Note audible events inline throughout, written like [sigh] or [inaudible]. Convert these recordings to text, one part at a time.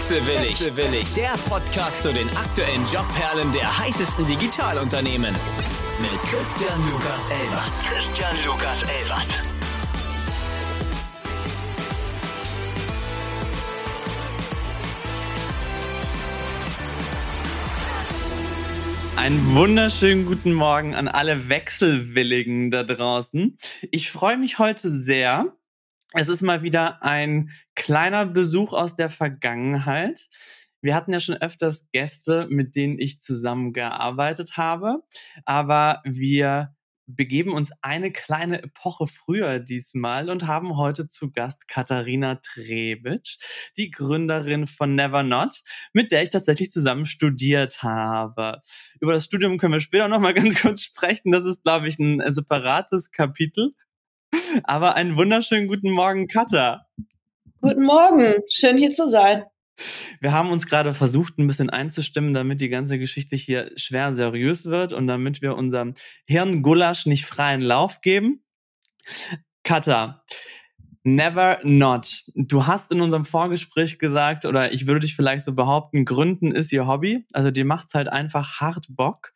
Wechselwillig. Wechselwillig. Der Podcast zu den aktuellen Jobperlen der heißesten Digitalunternehmen. Mit Christian Lukas Elbert. Christian Lukas Elbert. Einen wunderschönen guten Morgen an alle Wechselwilligen da draußen. Ich freue mich heute sehr. Es ist mal wieder ein kleiner Besuch aus der Vergangenheit. Wir hatten ja schon öfters Gäste, mit denen ich zusammengearbeitet habe, aber wir begeben uns eine kleine Epoche früher diesmal und haben heute zu Gast Katharina Trebitsch, die Gründerin von Never Not, mit der ich tatsächlich zusammen studiert habe. Über das Studium können wir später noch mal [laughs] ganz kurz sprechen. Das ist, glaube ich, ein separates Kapitel. Aber einen wunderschönen guten Morgen, Katha. Guten Morgen, schön hier zu sein. Wir haben uns gerade versucht, ein bisschen einzustimmen, damit die ganze Geschichte hier schwer seriös wird und damit wir unserem Hirngulasch nicht freien Lauf geben. Katha, Never not. Du hast in unserem Vorgespräch gesagt, oder ich würde dich vielleicht so behaupten, Gründen ist ihr Hobby. Also dir macht's halt einfach hart Bock.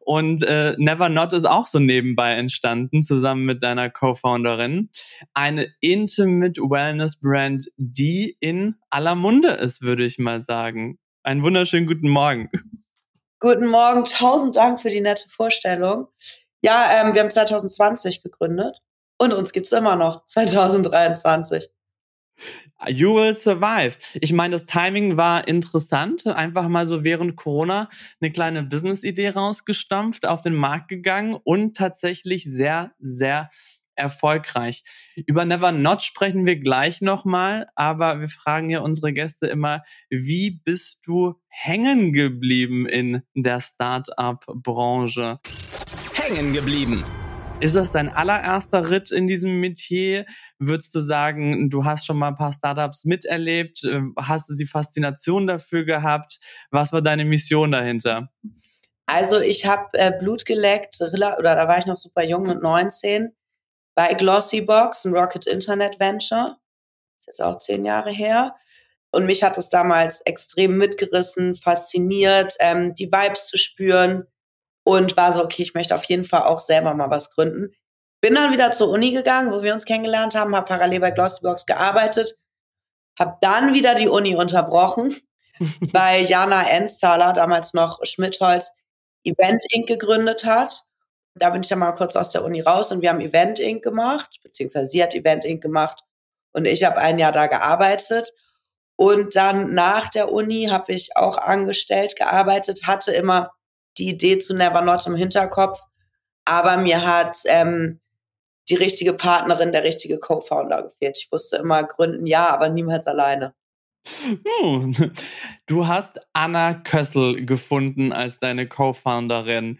Und äh, Never not ist auch so nebenbei entstanden, zusammen mit deiner Co-Founderin. Eine Intimate Wellness Brand, die in aller Munde ist, würde ich mal sagen. Einen wunderschönen guten Morgen. Guten Morgen, tausend Dank für die nette Vorstellung. Ja, ähm, wir haben 2020 gegründet und uns gibt's immer noch, [laughs] 2023. You will survive. Ich meine, das Timing war interessant. Einfach mal so während Corona eine kleine Business-Idee rausgestampft, auf den Markt gegangen und tatsächlich sehr, sehr erfolgreich. Über Never Not sprechen wir gleich nochmal, aber wir fragen ja unsere Gäste immer, wie bist du hängen geblieben in der Startup-Branche? Hängen geblieben. Ist das dein allererster Ritt in diesem Metier? Würdest du sagen, du hast schon mal ein paar Startups miterlebt? Äh, hast du die Faszination dafür gehabt? Was war deine Mission dahinter? Also ich habe äh, Blut geleckt, oder da war ich noch super jung mit 19, bei Glossybox, ein Rocket Internet Venture. ist jetzt auch zehn Jahre her. Und mich hat es damals extrem mitgerissen, fasziniert, ähm, die Vibes zu spüren, und war so, okay, ich möchte auf jeden Fall auch selber mal was gründen. Bin dann wieder zur Uni gegangen, wo wir uns kennengelernt haben, habe parallel bei Glossybox gearbeitet, habe dann wieder die Uni unterbrochen, [laughs] weil Jana Ensthaler, damals noch Schmidtholz, Event Inc. gegründet hat. Da bin ich dann mal kurz aus der Uni raus und wir haben Event Inc. gemacht, beziehungsweise sie hat Event Inc. gemacht und ich habe ein Jahr da gearbeitet. Und dann nach der Uni habe ich auch angestellt gearbeitet, hatte immer die Idee zu Never Not im Hinterkopf, aber mir hat ähm, die richtige Partnerin, der richtige Co-Founder gefehlt. Ich wusste immer gründen, ja, aber niemals alleine. Hm. [laughs] Du hast Anna Kössel gefunden als deine Co-Founderin.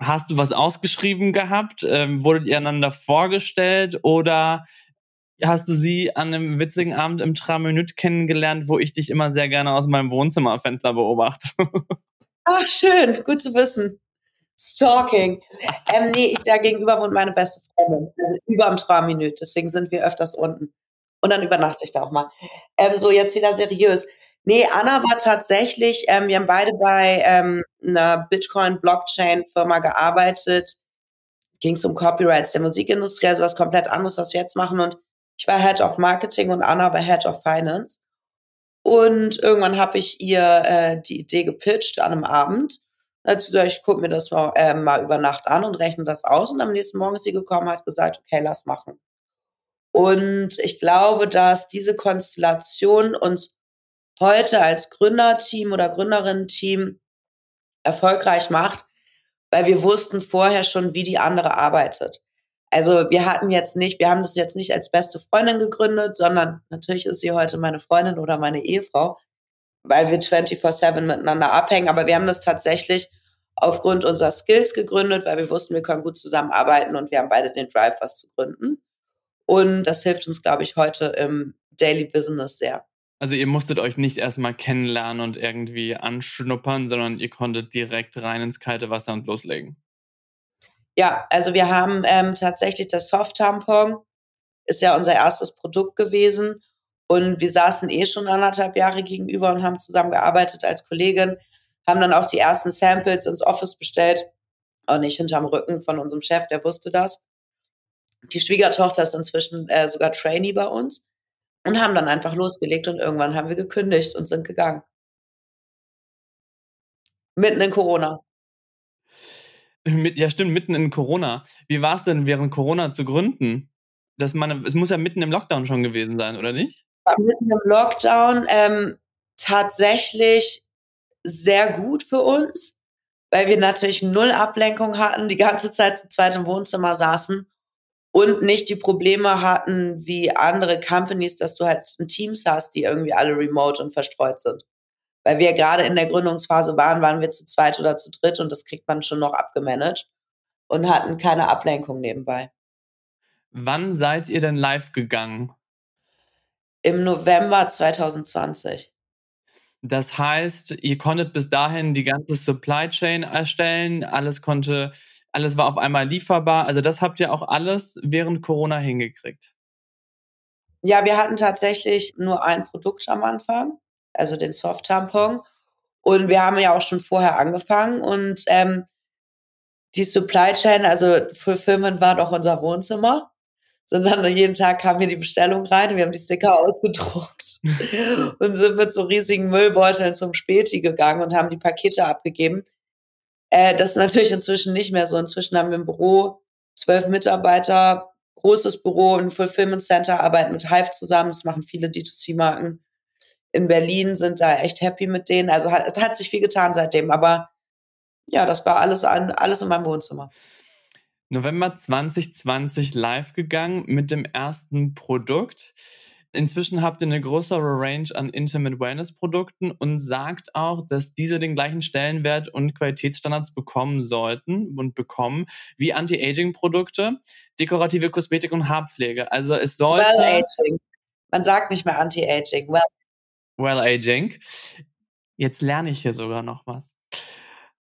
Hast du was ausgeschrieben gehabt? Ähm, wurdet ihr einander vorgestellt oder hast du sie an einem witzigen Abend im Traminüt kennengelernt, wo ich dich immer sehr gerne aus meinem Wohnzimmerfenster beobachte? [laughs] Ach, schön, gut zu wissen. Stalking. Ähm, nee, ich da gegenüber wohnt meine beste Freundin. Also über am Traminüt. Deswegen sind wir öfters unten. Und dann übernachte ich da auch mal. Ähm, so, jetzt wieder seriös. Nee, Anna war tatsächlich, ähm, wir haben beide bei ähm, einer Bitcoin-Blockchain-Firma gearbeitet. Ging es um Copyrights der Musikindustrie, also was komplett anderes, was wir jetzt machen. Und ich war Head of Marketing und Anna war Head of Finance. Und irgendwann habe ich ihr äh, die Idee gepitcht an einem Abend. Dazu gesagt, ich gucke mir das mal, äh, mal über Nacht an und rechne das aus. Und am nächsten Morgen ist sie gekommen, hat gesagt, okay, lass machen. Und ich glaube, dass diese Konstellation uns heute als Gründerteam oder Gründerinnen-Team erfolgreich macht, weil wir wussten vorher schon, wie die andere arbeitet. Also wir hatten jetzt nicht, wir haben das jetzt nicht als beste Freundin gegründet, sondern natürlich ist sie heute meine Freundin oder meine Ehefrau, weil wir 24-7 miteinander abhängen. Aber wir haben das tatsächlich aufgrund unserer Skills gegründet, weil wir wussten, wir können gut zusammenarbeiten und wir haben beide den Drive, was zu gründen. Und das hilft uns, glaube ich, heute im Daily Business sehr. Also ihr musstet euch nicht erstmal kennenlernen und irgendwie anschnuppern, sondern ihr konntet direkt rein ins kalte Wasser und loslegen. Ja, also wir haben ähm, tatsächlich das Soft-Tampon, ist ja unser erstes Produkt gewesen. Und wir saßen eh schon anderthalb Jahre gegenüber und haben zusammengearbeitet als Kollegin, haben dann auch die ersten Samples ins Office bestellt. Auch nicht hinterm Rücken von unserem Chef, der wusste das. Die Schwiegertochter ist inzwischen äh, sogar Trainee bei uns und haben dann einfach losgelegt und irgendwann haben wir gekündigt und sind gegangen. Mitten in Corona. Mit, ja, stimmt, mitten in Corona. Wie war es denn während Corona zu gründen? Dass man, es muss ja mitten im Lockdown schon gewesen sein, oder nicht? Mitten im Lockdown ähm, tatsächlich sehr gut für uns, weil wir natürlich null Ablenkung hatten, die ganze Zeit zu zweit im Wohnzimmer saßen und nicht die Probleme hatten wie andere Companies, dass du halt Teams hast, die irgendwie alle remote und verstreut sind weil wir gerade in der Gründungsphase waren, waren wir zu zweit oder zu dritt und das kriegt man schon noch abgemanagt und hatten keine Ablenkung nebenbei. Wann seid ihr denn live gegangen? Im November 2020. Das heißt, ihr konntet bis dahin die ganze Supply Chain erstellen, alles konnte, alles war auf einmal lieferbar. Also das habt ihr auch alles während Corona hingekriegt. Ja, wir hatten tatsächlich nur ein Produkt am Anfang also den Soft-Tampon. Und wir haben ja auch schon vorher angefangen und ähm, die Supply Chain, also Fulfillment war doch unser Wohnzimmer. Sondern jeden Tag kam hier die Bestellung rein, wir haben die Sticker [laughs] ausgedruckt [laughs] und sind mit so riesigen Müllbeuteln zum Späti gegangen und haben die Pakete abgegeben. Äh, das ist natürlich inzwischen nicht mehr so. Inzwischen haben wir im Büro zwölf Mitarbeiter, großes Büro, ein Fulfillment Center, arbeiten mit Hive zusammen. Das machen viele D2C-Marken in Berlin sind da echt happy mit denen. Also hat, hat sich viel getan seitdem. Aber ja, das war alles, an, alles in meinem Wohnzimmer. November 2020 live gegangen mit dem ersten Produkt. Inzwischen habt ihr eine größere Range an Intimate Wellness Produkten und sagt auch, dass diese den gleichen Stellenwert und Qualitätsstandards bekommen sollten und bekommen wie Anti-Aging Produkte, dekorative Kosmetik und Haarpflege. Also es sollte. Well Aging. Man sagt nicht mehr Anti-Aging. Well Well Aging. Jetzt lerne ich hier sogar noch was.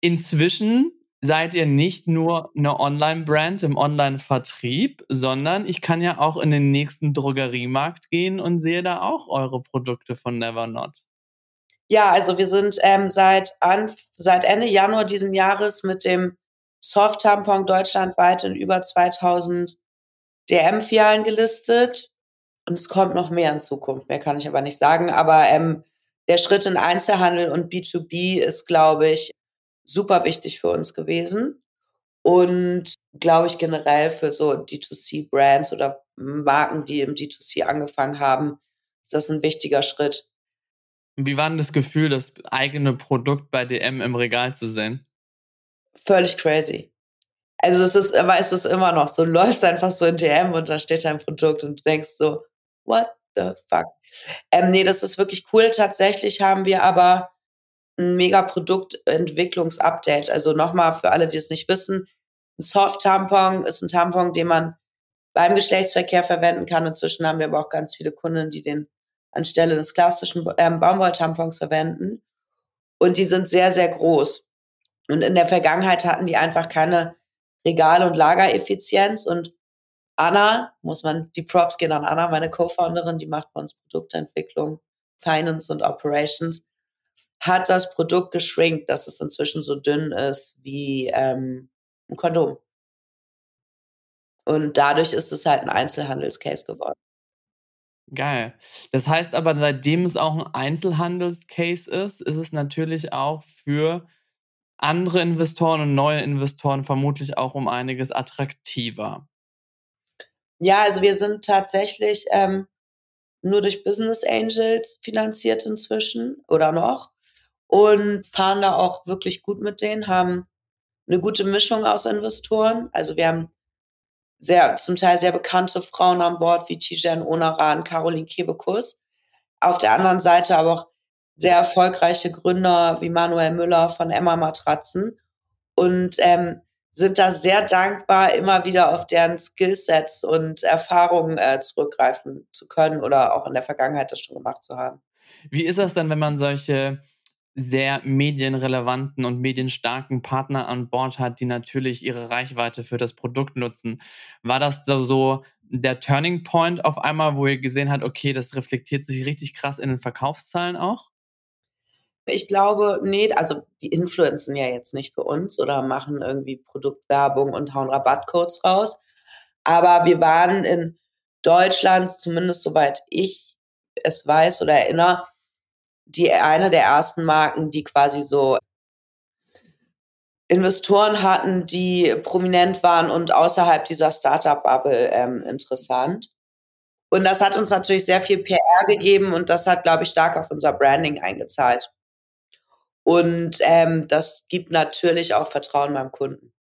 Inzwischen seid ihr nicht nur eine Online-Brand im Online-Vertrieb, sondern ich kann ja auch in den nächsten Drogeriemarkt gehen und sehe da auch eure Produkte von Never Not. Ja, also wir sind ähm, seit, an, seit Ende Januar diesen Jahres mit dem Soft-Tampon deutschlandweit in über 2000 DM-Filialen gelistet. Und es kommt noch mehr in Zukunft, mehr kann ich aber nicht sagen. Aber ähm, der Schritt in Einzelhandel und B2B ist, glaube ich, super wichtig für uns gewesen. Und glaube ich generell für so D2C-Brands oder Marken, die im D2C angefangen haben, ist das ein wichtiger Schritt. Wie war denn das Gefühl, das eigene Produkt bei DM im Regal zu sehen? Völlig crazy. Also es ist, aber es ist immer noch so, du [laughs] läufst einfach so in DM und da steht dein Produkt und du denkst so, what the fuck? Ähm, nee, das ist wirklich cool. Tatsächlich haben wir aber ein mega Produktentwicklungsupdate. Also nochmal für alle, die es nicht wissen, ein Soft-Tampon ist ein Tampon, den man beim Geschlechtsverkehr verwenden kann. Inzwischen haben wir aber auch ganz viele Kunden, die den anstelle des klassischen ähm, Baumwolltampons verwenden. Und die sind sehr, sehr groß. Und in der Vergangenheit hatten die einfach keine Regal- und Lagereffizienz und Anna, muss man, die Props gehen an Anna, meine Co-Founderin, die macht bei uns Produktentwicklung, Finance und Operations, hat das Produkt geschrinkt, dass es inzwischen so dünn ist wie ähm, ein Kondom. Und dadurch ist es halt ein Einzelhandelscase geworden. Geil. Das heißt aber, seitdem es auch ein Einzelhandelscase ist, ist es natürlich auch für andere Investoren und neue Investoren vermutlich auch um einiges attraktiver. Ja, also wir sind tatsächlich ähm, nur durch Business Angels finanziert inzwischen oder noch und fahren da auch wirklich gut mit denen, haben eine gute Mischung aus Investoren. Also wir haben sehr, zum Teil sehr bekannte Frauen an Bord wie Tijen Onaran, Caroline Kebekus. Auf der anderen Seite aber auch sehr erfolgreiche Gründer wie Manuel Müller von Emma Matratzen. Und ähm, sind da sehr dankbar, immer wieder auf deren Skillsets und Erfahrungen äh, zurückgreifen zu können oder auch in der Vergangenheit das schon gemacht zu haben. Wie ist das denn, wenn man solche sehr medienrelevanten und medienstarken Partner an Bord hat, die natürlich ihre Reichweite für das Produkt nutzen? War das so der Turning Point auf einmal, wo ihr gesehen habt, okay, das reflektiert sich richtig krass in den Verkaufszahlen auch? Ich glaube, nee, also die influenzen ja jetzt nicht für uns oder machen irgendwie Produktwerbung und hauen Rabattcodes raus. Aber wir waren in Deutschland, zumindest soweit ich es weiß oder erinnere, die eine der ersten Marken, die quasi so Investoren hatten, die prominent waren und außerhalb dieser Startup-Bubble ähm, interessant. Und das hat uns natürlich sehr viel PR gegeben und das hat, glaube ich, stark auf unser Branding eingezahlt. Und ähm, das gibt natürlich auch Vertrauen beim Kunden.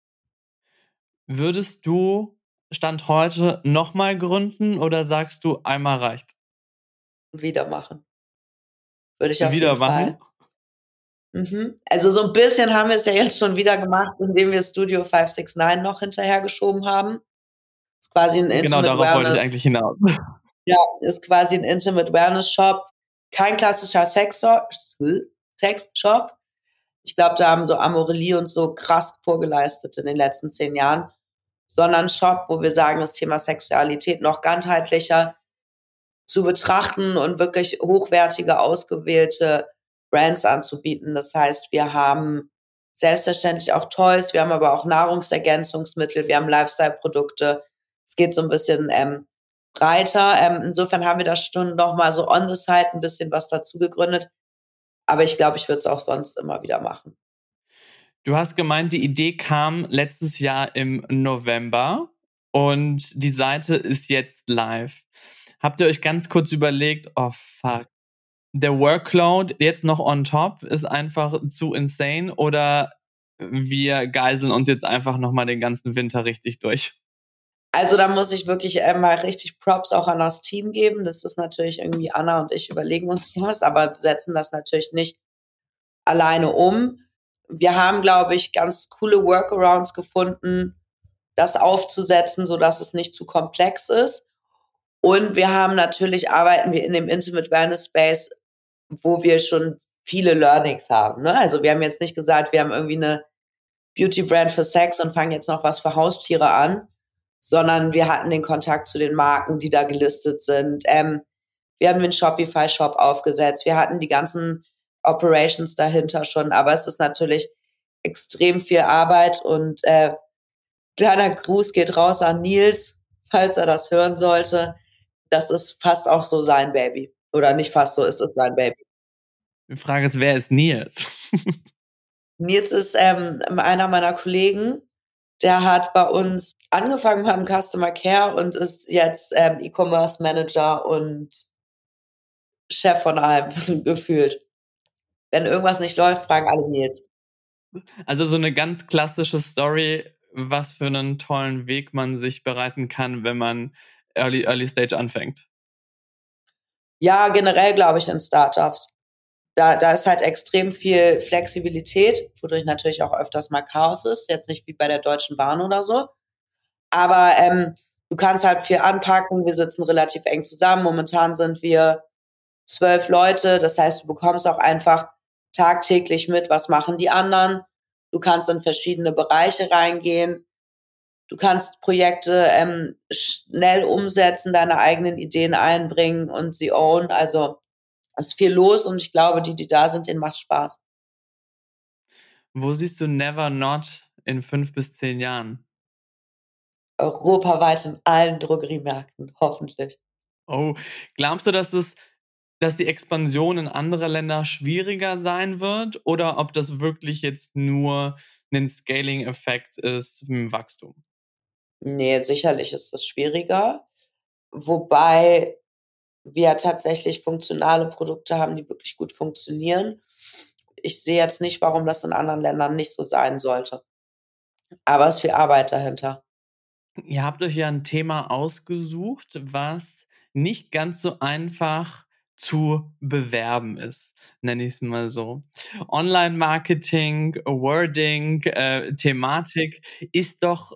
Würdest du Stand heute nochmal gründen oder sagst du, einmal reicht? Wieder machen. Würde ich auf Wieder jeden machen? Fall. Mhm. Also so ein bisschen haben wir es ja jetzt schon wieder gemacht, indem wir Studio 569 noch hinterhergeschoben haben. Ist quasi ein Genau Intimate darauf wollte ich Wellness. eigentlich hinaus. Ja, ist quasi ein Intimate Wellness Shop. Kein klassischer Sex Sex Shop. Ich glaube, da haben so Amorelie und so krass vorgeleistet in den letzten zehn Jahren. Sondern Shop, wo wir sagen, das Thema Sexualität noch ganzheitlicher zu betrachten und wirklich hochwertige, ausgewählte Brands anzubieten. Das heißt, wir haben selbstverständlich auch Toys, wir haben aber auch Nahrungsergänzungsmittel, wir haben Lifestyle-Produkte. Es geht so ein bisschen ähm, breiter. Ähm, insofern haben wir da schon noch mal so on the side ein bisschen was dazu gegründet. Aber ich glaube, ich würde es auch sonst immer wieder machen. Du hast gemeint, die Idee kam letztes Jahr im November und die Seite ist jetzt live. Habt ihr euch ganz kurz überlegt, oh fuck, der Workload jetzt noch on top ist einfach zu insane oder wir geiseln uns jetzt einfach nochmal den ganzen Winter richtig durch? Also da muss ich wirklich äh, mal richtig Props auch an das Team geben. Das ist natürlich irgendwie Anna und ich überlegen uns [laughs] das, aber setzen das natürlich nicht alleine um. Wir haben, glaube ich, ganz coole Workarounds gefunden, das aufzusetzen, so dass es nicht zu komplex ist. Und wir haben natürlich, arbeiten wir in dem Intimate Wellness Space, wo wir schon viele Learnings haben. Ne? Also wir haben jetzt nicht gesagt, wir haben irgendwie eine Beauty Brand für Sex und fangen jetzt noch was für Haustiere an, sondern wir hatten den Kontakt zu den Marken, die da gelistet sind. Ähm, wir haben den Shopify-Shop aufgesetzt. Wir hatten die ganzen Operations dahinter schon, aber es ist natürlich extrem viel Arbeit und äh, kleiner Gruß geht raus an Nils, falls er das hören sollte. Das ist fast auch so sein Baby. Oder nicht fast so, ist es sein Baby. Die Frage ist, wer ist Nils? [laughs] Nils ist ähm, einer meiner Kollegen. Der hat bei uns angefangen beim Customer Care und ist jetzt ähm, E-Commerce Manager und Chef von allem [laughs] gefühlt. Wenn irgendwas nicht läuft, fragen alle Nils. Also so eine ganz klassische Story, was für einen tollen Weg man sich bereiten kann, wenn man Early, Early Stage anfängt. Ja, generell glaube ich in Startups. Da, da ist halt extrem viel Flexibilität, wodurch natürlich auch öfters mal Chaos ist. Jetzt nicht wie bei der Deutschen Bahn oder so. Aber ähm, du kannst halt viel anpacken. Wir sitzen relativ eng zusammen. Momentan sind wir zwölf Leute. Das heißt, du bekommst auch einfach tagtäglich mit, was machen die anderen. Du kannst in verschiedene Bereiche reingehen. Du kannst Projekte ähm, schnell umsetzen, deine eigenen Ideen einbringen und sie own. Also es ist viel los und ich glaube, die, die da sind, denen macht Spaß. Wo siehst du Never Not in fünf bis zehn Jahren? Europaweit in allen Drogeriemärkten, hoffentlich. Oh, glaubst du, dass das dass die Expansion in andere Länder schwieriger sein wird oder ob das wirklich jetzt nur ein Scaling-Effekt ist im Wachstum? Nee, sicherlich ist das schwieriger. Wobei wir tatsächlich funktionale Produkte haben, die wirklich gut funktionieren. Ich sehe jetzt nicht, warum das in anderen Ländern nicht so sein sollte. Aber es ist viel Arbeit dahinter. Ihr habt euch ja ein Thema ausgesucht, was nicht ganz so einfach zu bewerben ist, nenne ich es mal so. Online-Marketing, Wording, äh, Thematik ist doch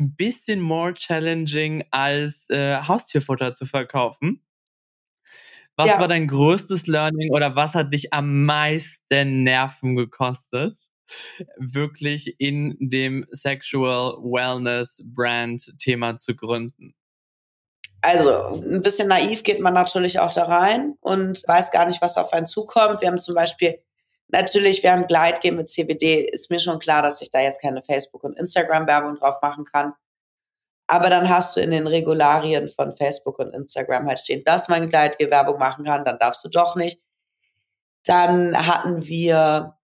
ein bisschen more challenging als äh, Haustierfutter zu verkaufen. Was Ja. war dein größtes Learning oder was hat dich am meisten Nerven gekostet, wirklich in dem Sexual Wellness Brand Thema zu gründen? Also ein bisschen naiv geht man natürlich auch da rein und weiß gar nicht, was auf einen zukommt. Wir haben zum Beispiel natürlich, wir haben Gleitgel mit CBD. Ist mir schon klar, dass ich da jetzt keine Facebook- und Instagram-Werbung drauf machen kann. Aber dann hast du in den Regularien von Facebook und Instagram halt stehen, dass man Gleitgel-Werbung machen kann, dann darfst du doch nicht. Dann hatten wir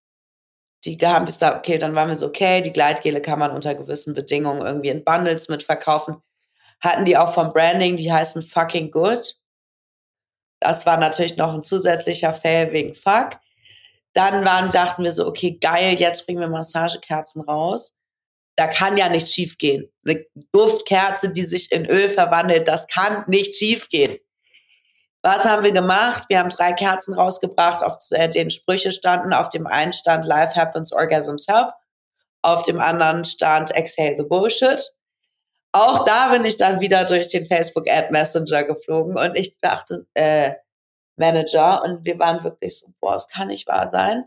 die haben gesagt, okay, dann waren wir so, okay, die Gleitgele kann man unter gewissen Bedingungen irgendwie in Bundles mitverkaufen hatten die auch vom Branding, die heißen Fucking Good. Das war natürlich noch ein zusätzlicher Fail wegen Fuck. Dann waren, dachten wir so, okay, geil, jetzt bringen wir Massagekerzen raus. Da kann ja nicht schief gehen. Eine Duftkerze, die sich in Öl verwandelt, das kann nicht schief gehen. Was haben wir gemacht? Wir haben drei Kerzen rausgebracht, auf den Sprüche standen. Auf dem einen stand Life Happens, Orgasms Help. Auf dem anderen stand Exhale the Bullshit auch da bin ich dann wieder durch den Facebook Ad Messenger geflogen und ich dachte, äh, Manager und wir waren wirklich so, boah, es kann nicht wahr sein.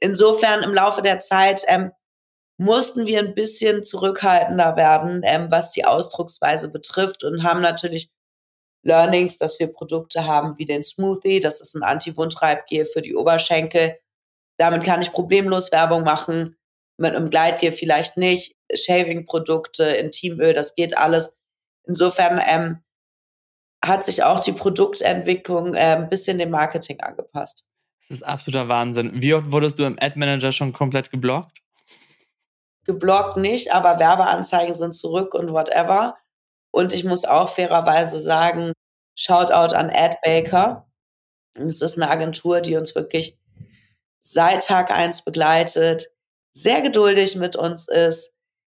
Insofern im Laufe der Zeit ähm, mussten wir ein bisschen zurückhaltender werden, ähm, was die Ausdrucksweise betrifft und haben natürlich Learnings, dass wir Produkte haben wie den Smoothie, das ist ein Anti-Wundreibgel für die Oberschenkel. Damit kann ich problemlos Werbung machen mit einem Gleitgel vielleicht nicht, Shaving-Produkte, Intimöl, das geht alles. Insofern ähm, hat sich auch die Produktentwicklung äh, ein bisschen dem Marketing angepasst. Das ist absoluter Wahnsinn. Wie oft wurdest du im Ad-Manager schon komplett geblockt? Geblockt nicht, aber Werbeanzeigen sind zurück und whatever. Und ich muss auch fairerweise sagen, Shoutout an AdBaker. Es ist eine Agentur, die uns wirklich seit Tag eins begleitet, sehr geduldig mit uns ist,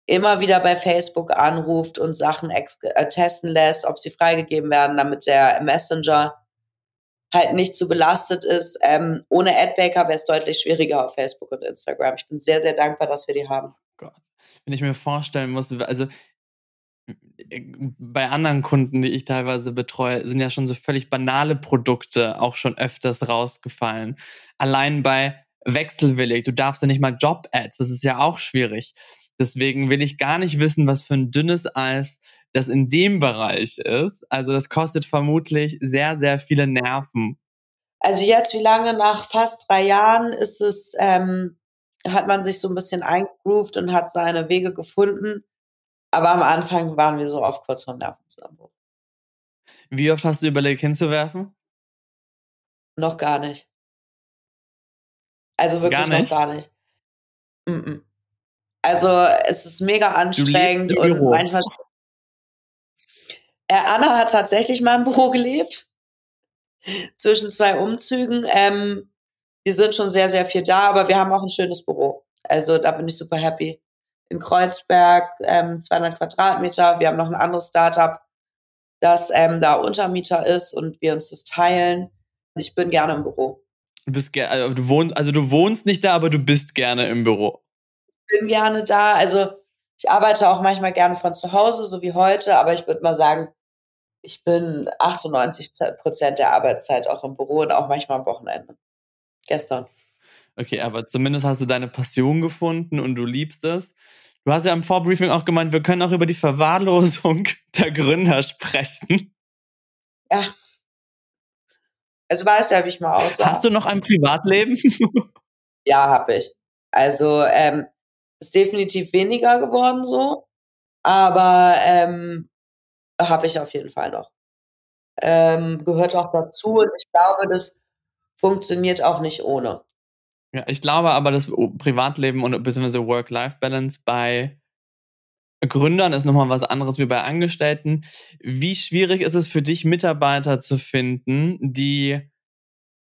immer wieder bei Facebook anruft und Sachen äh, testen lässt, ob sie freigegeben werden, damit der Messenger halt nicht zu belastet ist. Ähm, ohne Adbaker wäre es deutlich schwieriger auf Facebook und Instagram. Ich bin sehr, sehr dankbar, dass wir die haben. Gott. Wenn ich mir vorstellen muss, also bei anderen Kunden, die ich teilweise betreue, sind ja schon so völlig banale Produkte auch schon öfters rausgefallen. Allein bei wechselwillig. Du darfst ja nicht mal Job-Ads. Das ist ja auch schwierig. Deswegen will ich gar nicht wissen, was für ein dünnes Eis das in dem Bereich ist. Also das kostet vermutlich sehr, sehr viele Nerven. Also jetzt, wie lange nach fast drei Jahren ist es, ähm, hat man sich so ein bisschen eingegroovt und hat seine Wege gefunden. Aber am Anfang waren wir so auf kurz vor Nervenzusammenbruch. Wie oft hast du überlegt hinzuwerfen? Noch gar nicht. Also wirklich gar noch gar nicht. Mm -mm. Also es ist mega anstrengend und manchmal. Äh, Anna hat tatsächlich mal im Büro gelebt. Zwischen zwei Umzügen. Ähm, wir sind schon sehr, sehr viel da, aber wir haben auch ein schönes Büro. Also da bin ich super happy. In Kreuzberg, ähm, 200 Quadratmeter. Wir haben noch ein anderes Startup, das ähm, da Untermieter ist und wir uns das teilen. Ich bin gerne im Büro. Du bist also du wohnst, also du wohnst nicht da, aber du bist gerne im Büro. Ich bin gerne da. Also ich arbeite auch manchmal gerne von zu Hause, so wie heute, aber ich würde mal sagen, ich bin 98 Prozent der Arbeitszeit auch im Büro und auch manchmal am Wochenende. Gestern. Okay, aber zumindest hast du deine Passion gefunden und du liebst es. Du hast ja im Vorbriefing auch gemeint, wir können auch über die Verwahrlosung [laughs] der Gründer sprechen. Ja, also weiß ja, wie ich mal aussah. Hast du noch ein Privatleben? [laughs] ja, habe ich. Also ähm, ist definitiv weniger geworden so, aber ähm, habe ich auf jeden Fall noch. Ähm, gehört auch dazu und ich glaube, das funktioniert auch nicht ohne. Ja, ich glaube aber, das Privatleben und bzw. Work-Life-Balance bei Gründern ist nochmal was anderes wie bei Angestellten. Wie schwierig ist es für dich, Mitarbeiter zu finden, die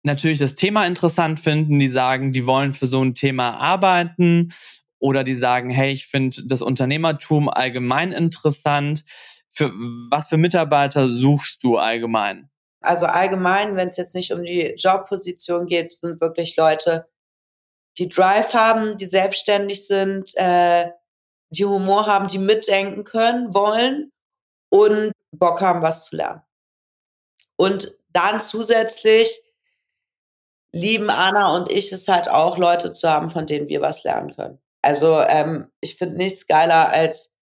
natürlich das Thema interessant finden, die sagen, die wollen für so ein Thema arbeiten oder die sagen, hey, ich finde das Unternehmertum allgemein interessant. Für was für Mitarbeiter suchst du allgemein? Also allgemein, wenn es jetzt nicht um die Jobposition geht, sind wirklich Leute, die Drive haben, die selbstständig sind, äh, die Humor haben, die mitdenken können, wollen und Bock haben, was zu lernen. Und dann zusätzlich lieben Anna und ich es halt auch, Leute zu haben, von denen wir was lernen können. Also ähm, ich finde nichts geiler als,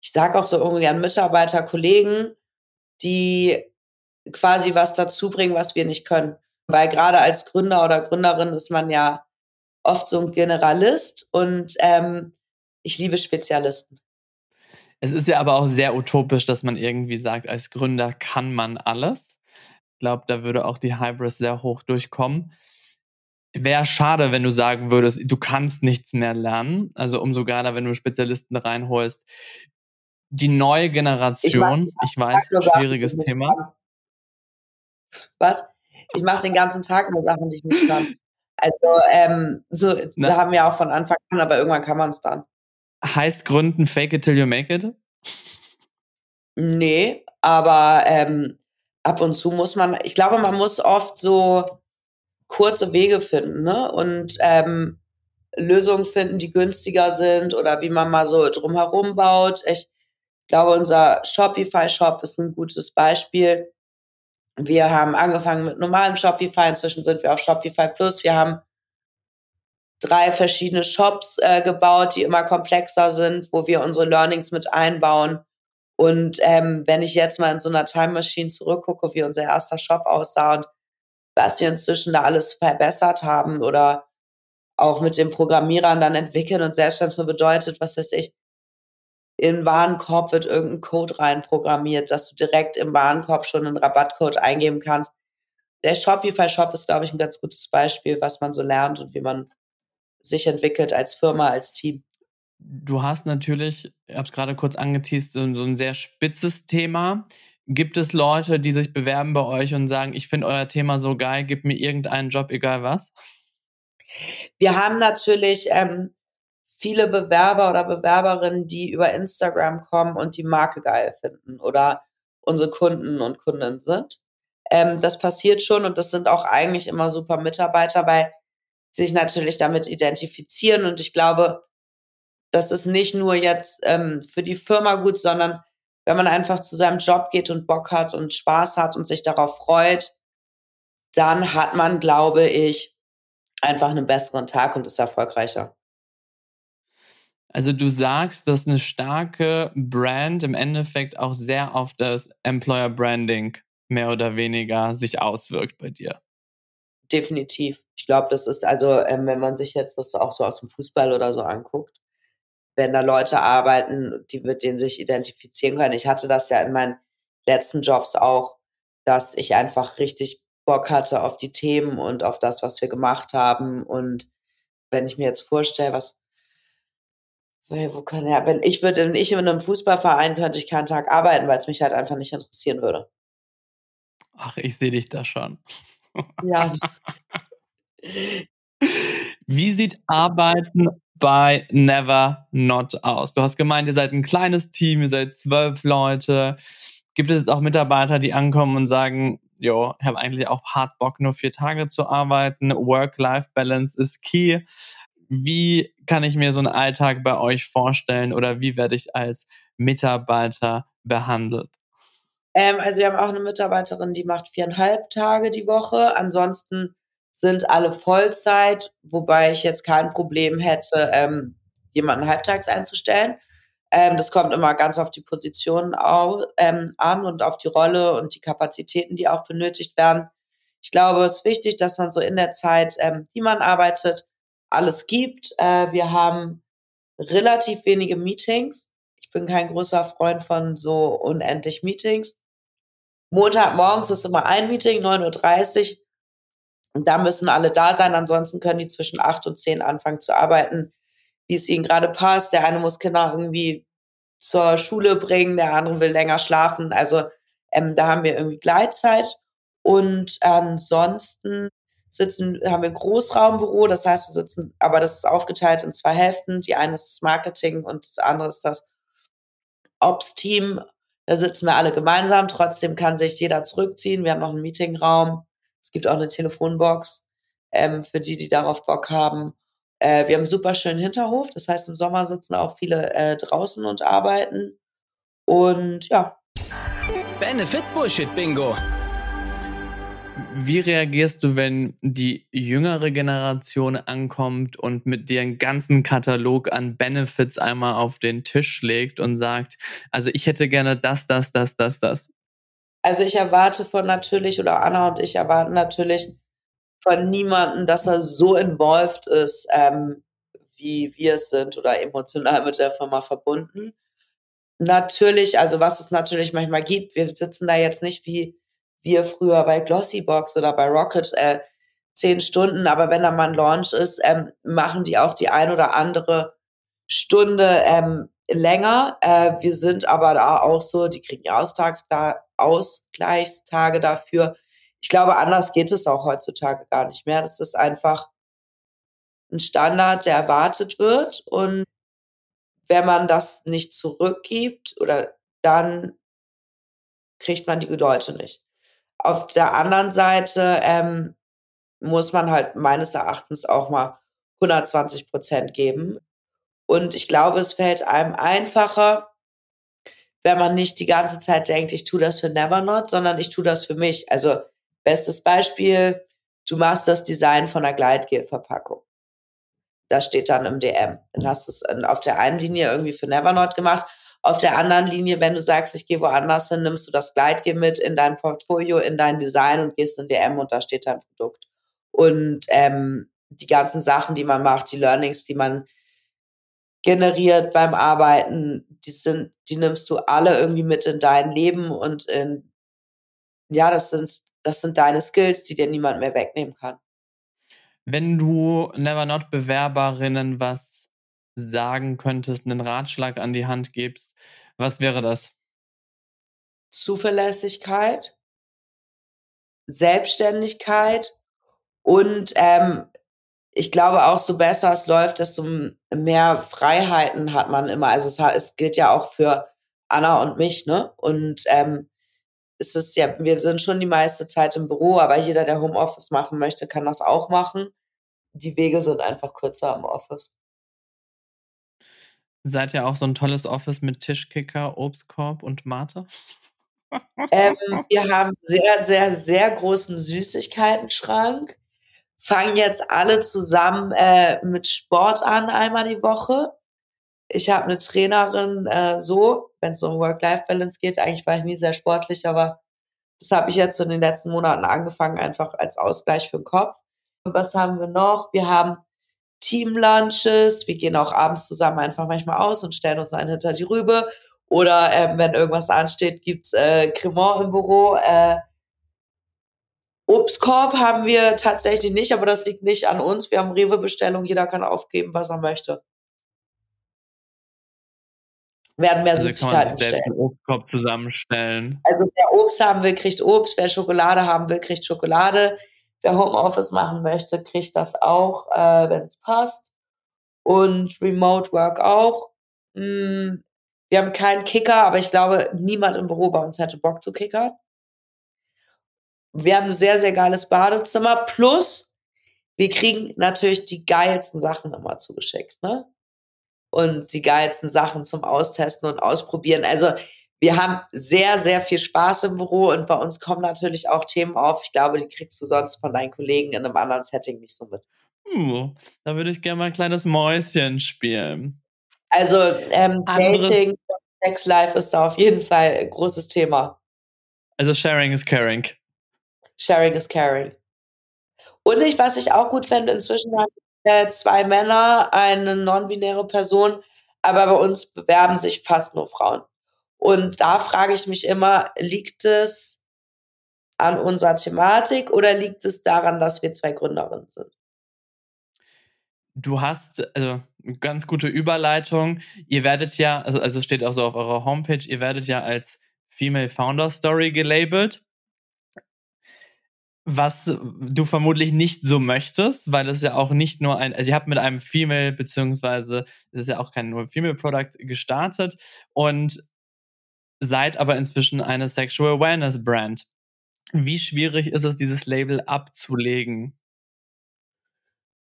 ich sage auch so ungern Mitarbeiter, Kollegen, die quasi was dazu bringen, was wir nicht können. Weil gerade als Gründer oder Gründerin ist man ja oft so ein Generalist und ähm, ich liebe Spezialisten. Es ist ja aber auch sehr utopisch, dass man irgendwie sagt, als Gründer kann man alles. Ich glaube, da würde auch die Hybris sehr hoch durchkommen. Wäre schade, wenn du sagen würdest, du kannst nichts mehr lernen. Also umso geiler, wenn du Spezialisten reinholst. Die neue Generation, ich weiß, ich weiß schwieriges Thema. Was? Ich mache den ganzen Tag nur Sachen, die ich nicht kann. [laughs] Also, ähm, so, Na. da haben wir auch von Anfang an, aber irgendwann kann man es dann. Heißt Gründen fake it till you make it? Nee, aber ähm, ab und zu muss man, ich glaube, man muss oft so kurze Wege finden ne? und ähm, Lösungen finden, die günstiger sind oder wie man mal so drumherum baut. Ich glaube, unser Shopify-Shop ist ein gutes Beispiel. Wir haben angefangen mit normalem Shopify, inzwischen sind wir auf Shopify Plus. Wir haben drei verschiedene Shops äh, gebaut, die immer komplexer sind, wo wir unsere Learnings mit einbauen. Und ähm, wenn ich jetzt mal in so einer Time Machine zurückgucke, wie unser erster Shop aussah und was wir inzwischen da alles verbessert haben oder auch mit den Programmierern dann entwickeln und selbst wenn es nur bedeutet, was weiß ich, in Warenkorb wird irgendein Code reinprogrammiert, dass du direkt im Warenkorb schon einen Rabattcode eingeben kannst. Der Shopify Shop ist, glaube ich, ein ganz gutes Beispiel, was man so lernt und wie man sich entwickelt als Firma, als Team. Du hast natürlich, ich habe es gerade kurz angeteased, so, so ein sehr spitzes Thema. Gibt es Leute, die sich bewerben bei euch und sagen, ich finde euer Thema so geil, gib mir irgendeinen Job, egal was? Wir haben natürlich ähm, viele Bewerber oder Bewerberinnen, die über Instagram kommen und die Marke geil finden oder unsere Kunden und Kundinnen sind. Ähm, das passiert schon und das sind auch eigentlich immer super Mitarbeiter, weil sich natürlich damit identifizieren. Und ich glaube, das ist nicht nur jetzt ähm, für die Firma gut, sondern wenn man einfach zu seinem Job geht und Bock hat und Spaß hat und sich darauf freut, dann hat man, glaube ich, einfach einen besseren Tag und ist erfolgreicher. Also du sagst, dass eine starke Brand im Endeffekt auch sehr auf das Employer Branding mehr oder weniger sich auswirkt bei dir definitiv. Ich glaube, das ist also, ähm, wenn man sich jetzt das auch so aus dem Fußball oder so anguckt, wenn da Leute arbeiten, die mit denen sich identifizieren können. Ich hatte das ja in meinen letzten Jobs auch, dass ich einfach richtig Bock hatte auf die Themen und auf das, was wir gemacht haben. Und wenn ich mir jetzt vorstelle, was, wo kann er, wenn ich würde, wenn ich in einem Fußballverein könnte ich keinen Tag arbeiten, weil es mich halt einfach nicht interessieren würde. Ach, ich sehe dich da schon. Ja. Wie sieht Arbeiten bei Never Not aus? Du hast gemeint, ihr seid ein kleines Team, ihr seid zwölf Leute. Gibt es jetzt auch Mitarbeiter, die ankommen und sagen, jo, ich habe eigentlich auch hart Bock, nur vier Tage zu arbeiten. Work-Life-Balance ist key. Wie kann ich mir so einen Alltag bei euch vorstellen oder wie werde ich als Mitarbeiter behandelt? Ähm, also wir haben auch eine Mitarbeiterin, die macht viereinhalb Tage die Woche. Ansonsten sind alle Vollzeit, wobei ich jetzt kein Problem hätte, ähm, jemanden halbtags einzustellen. Ähm, das kommt immer ganz auf die Position au, ähm, an und auf die Rolle und die Kapazitäten, die auch benötigt werden. Ich glaube, es ist wichtig, dass man so in der Zeit, ähm, die man arbeitet, alles gibt. Äh, wir haben relativ wenige Meetings. Ich bin kein großer Freund von so unendlich Meetings. Montagmorgens ist immer ein Meeting, 9.30 Uhr. Und da müssen alle da sein. Ansonsten können die zwischen 8 und 10 anfangen zu arbeiten, wie es ihnen gerade passt. Der eine muss Kinder irgendwie zur Schule bringen, der andere will länger schlafen. Also ähm, da haben wir irgendwie Gleitzeit. Und ansonsten sitzen, haben wir ein Großraumbüro, das heißt, wir sitzen, aber das ist aufgeteilt in zwei Hälften. Die eine ist das Marketing und das andere ist das Ops-Team. Da sitzen wir alle gemeinsam. Trotzdem kann sich jeder zurückziehen. Wir haben noch einen Meetingraum. Es gibt auch eine Telefonbox ähm, für die, die darauf Bock haben. Äh, wir haben einen super schönen Hinterhof. Das heißt, im Sommer sitzen auch viele äh, draußen und arbeiten. Und ja. Benefit Bullshit Bingo. Wie reagierst du, wenn die jüngere Generation ankommt und mit dir einen ganzen Katalog an Benefits einmal auf den Tisch legt und sagt, also ich hätte gerne das, das, das, das, das? Also ich erwarte von natürlich, oder Anna und ich erwarten natürlich von niemandem, dass er so involved ist, ähm, wie wir es sind oder emotional mit der Firma verbunden. Natürlich, also was es natürlich manchmal gibt, wir sitzen da jetzt nicht wie wir früher bei Glossybox oder bei Rocket äh, zehn Stunden, aber wenn da mal ein Launch ist, ähm, machen die auch die ein oder andere Stunde ähm, länger. Äh, wir sind aber da auch so, die kriegen Austags da, Ausgleichstage dafür. Ich glaube, anders geht es auch heutzutage gar nicht mehr. Das ist einfach ein Standard, der erwartet wird. Und wenn man das nicht zurückgibt oder dann kriegt man die Leute nicht. Auf der anderen Seite ähm, muss man halt meines Erachtens auch mal 120 Prozent geben. Und ich glaube, es fällt einem einfacher, wenn man nicht die ganze Zeit denkt, ich tue das für Nevernot, sondern ich tue das für mich. Also bestes Beispiel, du machst das Design von einer Gleitgel-Verpackung. Das steht dann im DM. Dann hast du es auf der einen Linie irgendwie für Nevernot gemacht. Auf der anderen Linie, wenn du sagst, ich gehe woanders hin, nimmst du das Gleitgel mit in dein Portfolio, in dein Design und gehst in DM und da steht dein Produkt. Und ähm, die ganzen Sachen, die man macht, die Learnings, die man generiert beim Arbeiten, die sind, die nimmst du alle irgendwie mit in dein Leben und in, ja, das sind, das sind deine Skills, die dir niemand mehr wegnehmen kann. Wenn du Never Not Bewerberinnen was sagen könntest, einen Ratschlag an die Hand gibst, was wäre das? Zuverlässigkeit, Selbstständigkeit und ähm, ich glaube auch, so besser es läuft, desto mehr Freiheiten hat man immer. Also es, es gilt ja auch für Anna und mich, ne? Und ähm, es ist ja, wir sind schon die meiste Zeit im Büro, aber jeder, der Homeoffice machen möchte, kann das auch machen. Die Wege sind einfach kürzer im Office. Seid ihr auch so ein tolles Office mit Tischkicker, Obstkorb und Mate? ähm, [laughs] wir haben sehr, sehr, sehr großen Süßigkeiten-Schrank fangen jetzt alle zusammen äh, mit Sport an, einmal die Woche. Ich habe eine Trainerin, äh, so, wenn es um Work-Life-Balance geht. Eigentlich war ich nie sehr sportlich, aber das habe ich jetzt in den letzten Monaten angefangen, einfach als Ausgleich für den Kopf. Und was haben wir noch? Wir haben Team-Lunches. Wir gehen auch abends zusammen einfach manchmal aus und stellen uns einen hinter die Rübe. Oder ähm, wenn irgendwas ansteht, gibt's äh, Cremant im Büro. Äh, Obstkorb haben wir tatsächlich nicht, aber das liegt nicht an uns. Wir haben Rewe-Bestellung, jeder kann aufgeben, was er möchte. Werden mehr also Süßigkeiten kann man Obstkorb zusammenstellen. Also wer Obst haben will, kriegt Obst. Wer Schokolade haben will, kriegt Schokolade. Wer Homeoffice machen möchte, kriegt das auch, äh, wenn es passt. Und Remote Work auch. Hm, wir haben keinen Kicker, aber ich glaube, niemand im Büro bei uns hätte Bock zu kickern. Wir haben ein sehr, sehr geiles Badezimmer. Plus, wir kriegen natürlich die geilsten Sachen immer zugeschickt, ne? Und die geilsten Sachen zum Austesten und Ausprobieren. Also, wir haben sehr, sehr viel Spaß im Büro und bei uns kommen natürlich auch Themen auf. Ich glaube, die kriegst du sonst von deinen Kollegen in einem anderen Setting nicht so mit. Hm, da würde ich gerne mal ein kleines Mäuschen spielen. Also, ähm, Dating, Sex Life ist da auf jeden Fall ein großes Thema. Also, Sharing is Caring. Sharing is caring. Und ich, was ich auch gut fände, inzwischen haben äh, zwei Männer, eine non-binäre Person, aber bei uns bewerben sich fast nur Frauen. Und da frage ich mich immer, liegt es an unserer Thematik oder liegt es daran, dass wir zwei Gründerinnen sind? Du hast, also ganz gute Überleitung. Ihr werdet ja, also, also steht auch so auf eurer Homepage, ihr werdet ja als Female Founder Story gelabelt was du vermutlich nicht so möchtest, weil es ja auch nicht nur ein, also ihr habt mit einem Female, beziehungsweise es ist ja auch kein nur Female Product gestartet und seid aber inzwischen eine Sexual Wellness Brand. Wie schwierig ist es, dieses Label abzulegen?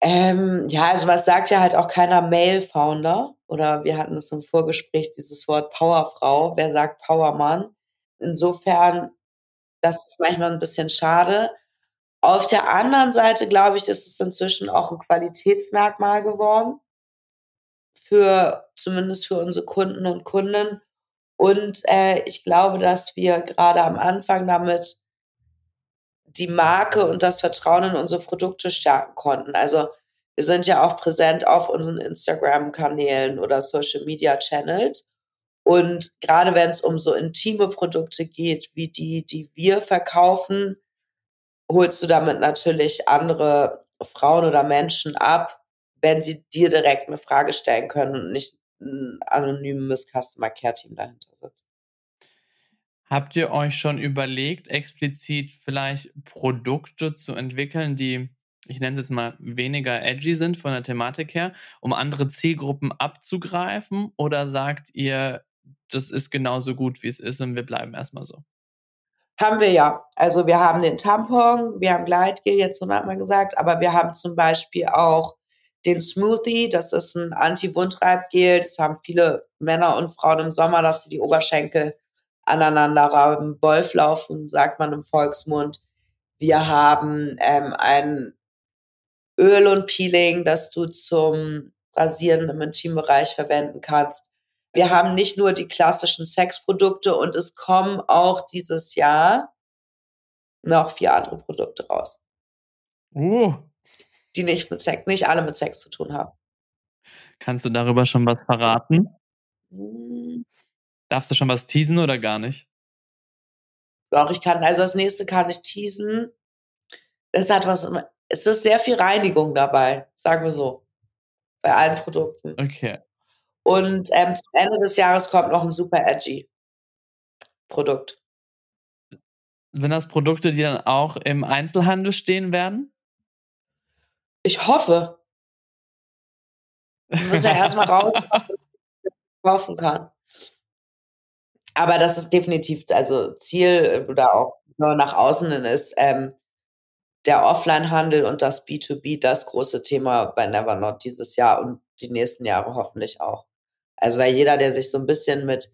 Ähm, ja, also was sagt ja halt auch keiner Male-Founder oder wir hatten es im Vorgespräch, dieses Wort Powerfrau. Wer sagt Powermann? Insofern, das ist manchmal ein bisschen schade. Auf der anderen Seite glaube ich, ist es inzwischen auch ein Qualitätsmerkmal geworden. Für, zumindest für unsere Kunden und Kunden. Und äh, ich glaube, dass wir gerade am Anfang damit die Marke und das Vertrauen in unsere Produkte stärken konnten. Also wir sind ja auch präsent auf unseren Instagram-Kanälen oder Social-Media-Channels. Und gerade wenn es um so intime Produkte geht, wie die, die wir verkaufen, holst du damit natürlich andere Frauen oder Menschen ab, wenn sie dir direkt eine Frage stellen können und nicht ein anonymes Customer Care Team dahinter sitzt. Habt ihr euch schon überlegt, explizit vielleicht Produkte zu entwickeln, die, ich nenne es jetzt mal, weniger edgy sind von der Thematik her, um andere Zielgruppen abzugreifen? Oder sagt ihr, das ist genauso gut, wie es ist und wir bleiben erstmal so? Haben wir ja. Also wir haben den Tampon, wir haben Gleitgel, jetzt hundertmal gesagt, aber wir haben zum Beispiel auch den Smoothie, das ist ein Anti-Wundreibgel. Das haben viele Männer und Frauen im Sommer, dass sie die Oberschenkel aneinander rauben. Wolf laufen, sagt man im Volksmund. Wir haben ähm, ein Öl und Peeling, das du zum Rasieren im Intimbereich verwenden kannst. Wir haben nicht nur die klassischen Sexprodukte und es kommen auch dieses Jahr noch vier andere Produkte raus. Uh. Die nicht mit Sex, nicht alle mit Sex zu tun haben. Kannst du darüber schon was verraten? Hm. Darfst du schon was teasen oder gar nicht? Doch, ich kann, also das nächste kann ich teasen. Es hat was, es ist sehr viel Reinigung dabei, sagen wir so. Bei allen Produkten. Okay. Und ähm, zum Ende des Jahres kommt noch ein super edgy Produkt. Sind das Produkte, die dann auch im Einzelhandel stehen werden? Ich hoffe. Ich muss ja erstmal raus, [laughs] kaufen kann. Aber das ist definitiv, also Ziel äh, oder auch nur nach außen hin ist ähm, der Offline-Handel und das B2B das große Thema bei Nevernot dieses Jahr und die nächsten Jahre hoffentlich auch. Also weil jeder, der sich so ein bisschen mit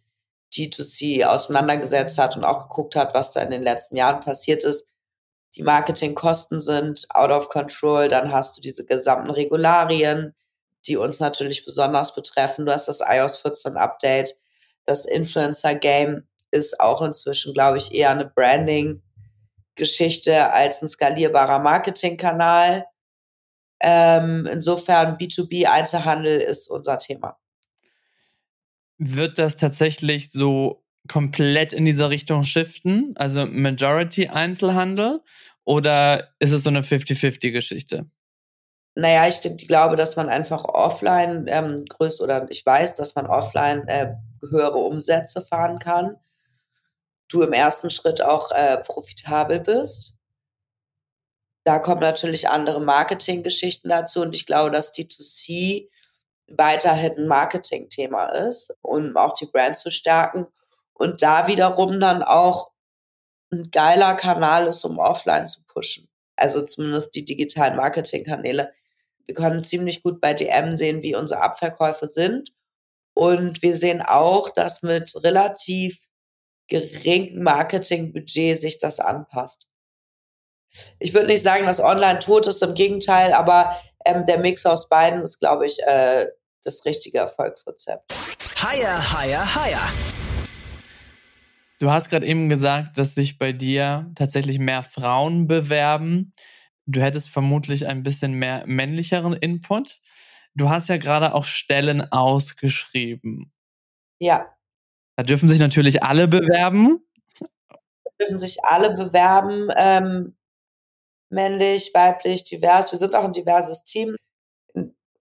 D2C auseinandergesetzt hat und auch geguckt hat, was da in den letzten Jahren passiert ist, die Marketingkosten sind out of control, dann hast du diese gesamten Regularien, die uns natürlich besonders betreffen. Du hast das iOS 14 Update, das Influencer-Game ist auch inzwischen, glaube ich, eher eine Branding-Geschichte als ein skalierbarer Marketingkanal. Ähm, insofern B2B-Einzelhandel ist unser Thema. Wird das tatsächlich so komplett in diese Richtung shiften? Also Majority Einzelhandel? Oder ist es so eine 50-50-Geschichte? Naja, ich glaube, dass man einfach offline ähm, größt oder ich weiß, dass man offline äh, höhere Umsätze fahren kann. Du im ersten Schritt auch äh, profitabel bist. Da kommen natürlich andere Marketinggeschichten dazu und ich glaube, dass D2C weiterhin ein Marketing-Thema ist, um auch die Brand zu stärken und da wiederum dann auch ein geiler Kanal ist, um offline zu pushen. Also zumindest die digitalen Marketingkanäle wir können ziemlich gut bei DM sehen, wie unsere Abverkäufe sind. Und wir sehen auch, dass mit relativ geringem Marketingbudget sich das anpasst. Ich würde nicht sagen, dass online tot ist, im Gegenteil, aber ähm, der Mix aus beiden ist, glaube ich, äh, das richtige Erfolgsrezept. Higher, higher, higher. Du hast gerade eben gesagt, dass sich bei dir tatsächlich mehr Frauen bewerben du hättest vermutlich ein bisschen mehr männlicheren Input. Du hast ja gerade auch Stellen ausgeschrieben. Ja. Da dürfen sich natürlich alle bewerben. Da dürfen sich alle bewerben, ähm, männlich, weiblich, divers. Wir sind auch ein diverses Team.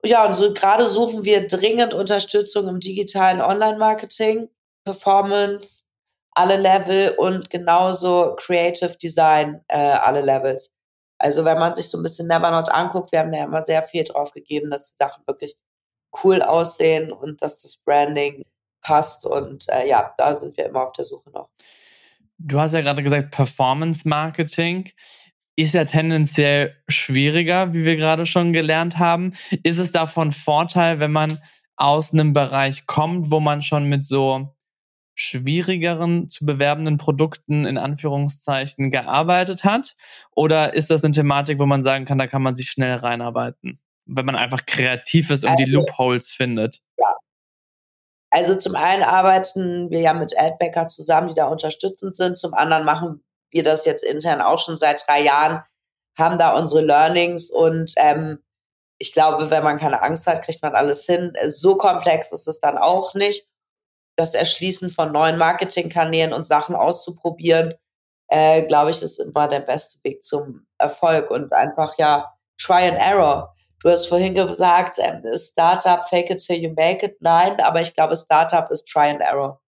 Ja, und so gerade suchen wir dringend Unterstützung im digitalen Online-Marketing, Performance, alle Level und genauso Creative Design, äh, alle Levels. Also wenn man sich so ein bisschen Nevernot anguckt, wir haben da ja immer sehr viel drauf gegeben, dass die Sachen wirklich cool aussehen und dass das Branding passt. Und äh, ja, da sind wir immer auf der Suche noch. Du hast ja gerade gesagt, Performance Marketing ist ja tendenziell schwieriger, wie wir gerade schon gelernt haben. Ist es davon Vorteil, wenn man aus einem Bereich kommt, wo man schon mit so schwierigeren zu bewerbenden Produkten in Anführungszeichen gearbeitet hat? Oder ist das eine Thematik, wo man sagen kann, da kann man sich schnell reinarbeiten, wenn man einfach kreativ ist und also, die Loopholes findet? Ja. Also zum einen arbeiten wir ja mit Adbacker zusammen, die da unterstützend sind. Zum anderen machen wir das jetzt intern auch schon seit drei Jahren, haben da unsere Learnings und ähm, ich glaube, wenn man keine Angst hat, kriegt man alles hin. So komplex ist es dann auch nicht. Das Erschließen von neuen Marketingkanälen und Sachen auszuprobieren, äh, glaube ich, ist immer der beste Weg zum Erfolg und einfach ja Try and Error. Du hast vorhin gesagt, ähm, Startup, fake it till you make it. Nein, aber ich glaube, Startup ist Try and Error.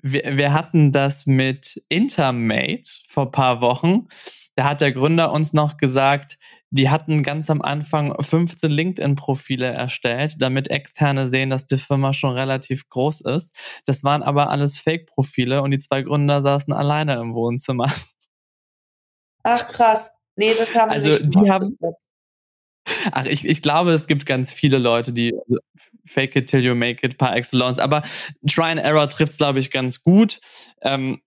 Wir, wir hatten das mit Intermate vor ein paar Wochen. Da hat der Gründer uns noch gesagt, die hatten ganz am Anfang 15 LinkedIn-Profile erstellt, damit Externe sehen, dass die Firma schon relativ groß ist. Das waren aber alles Fake-Profile und die zwei Gründer saßen alleine im Wohnzimmer. Ach krass. Nee, das haben also nicht die haben. Ach, ich, ich glaube, es gibt ganz viele Leute, die fake it till you make it par excellence. Aber Try and Error trifft es, glaube ich, ganz gut. Ähm,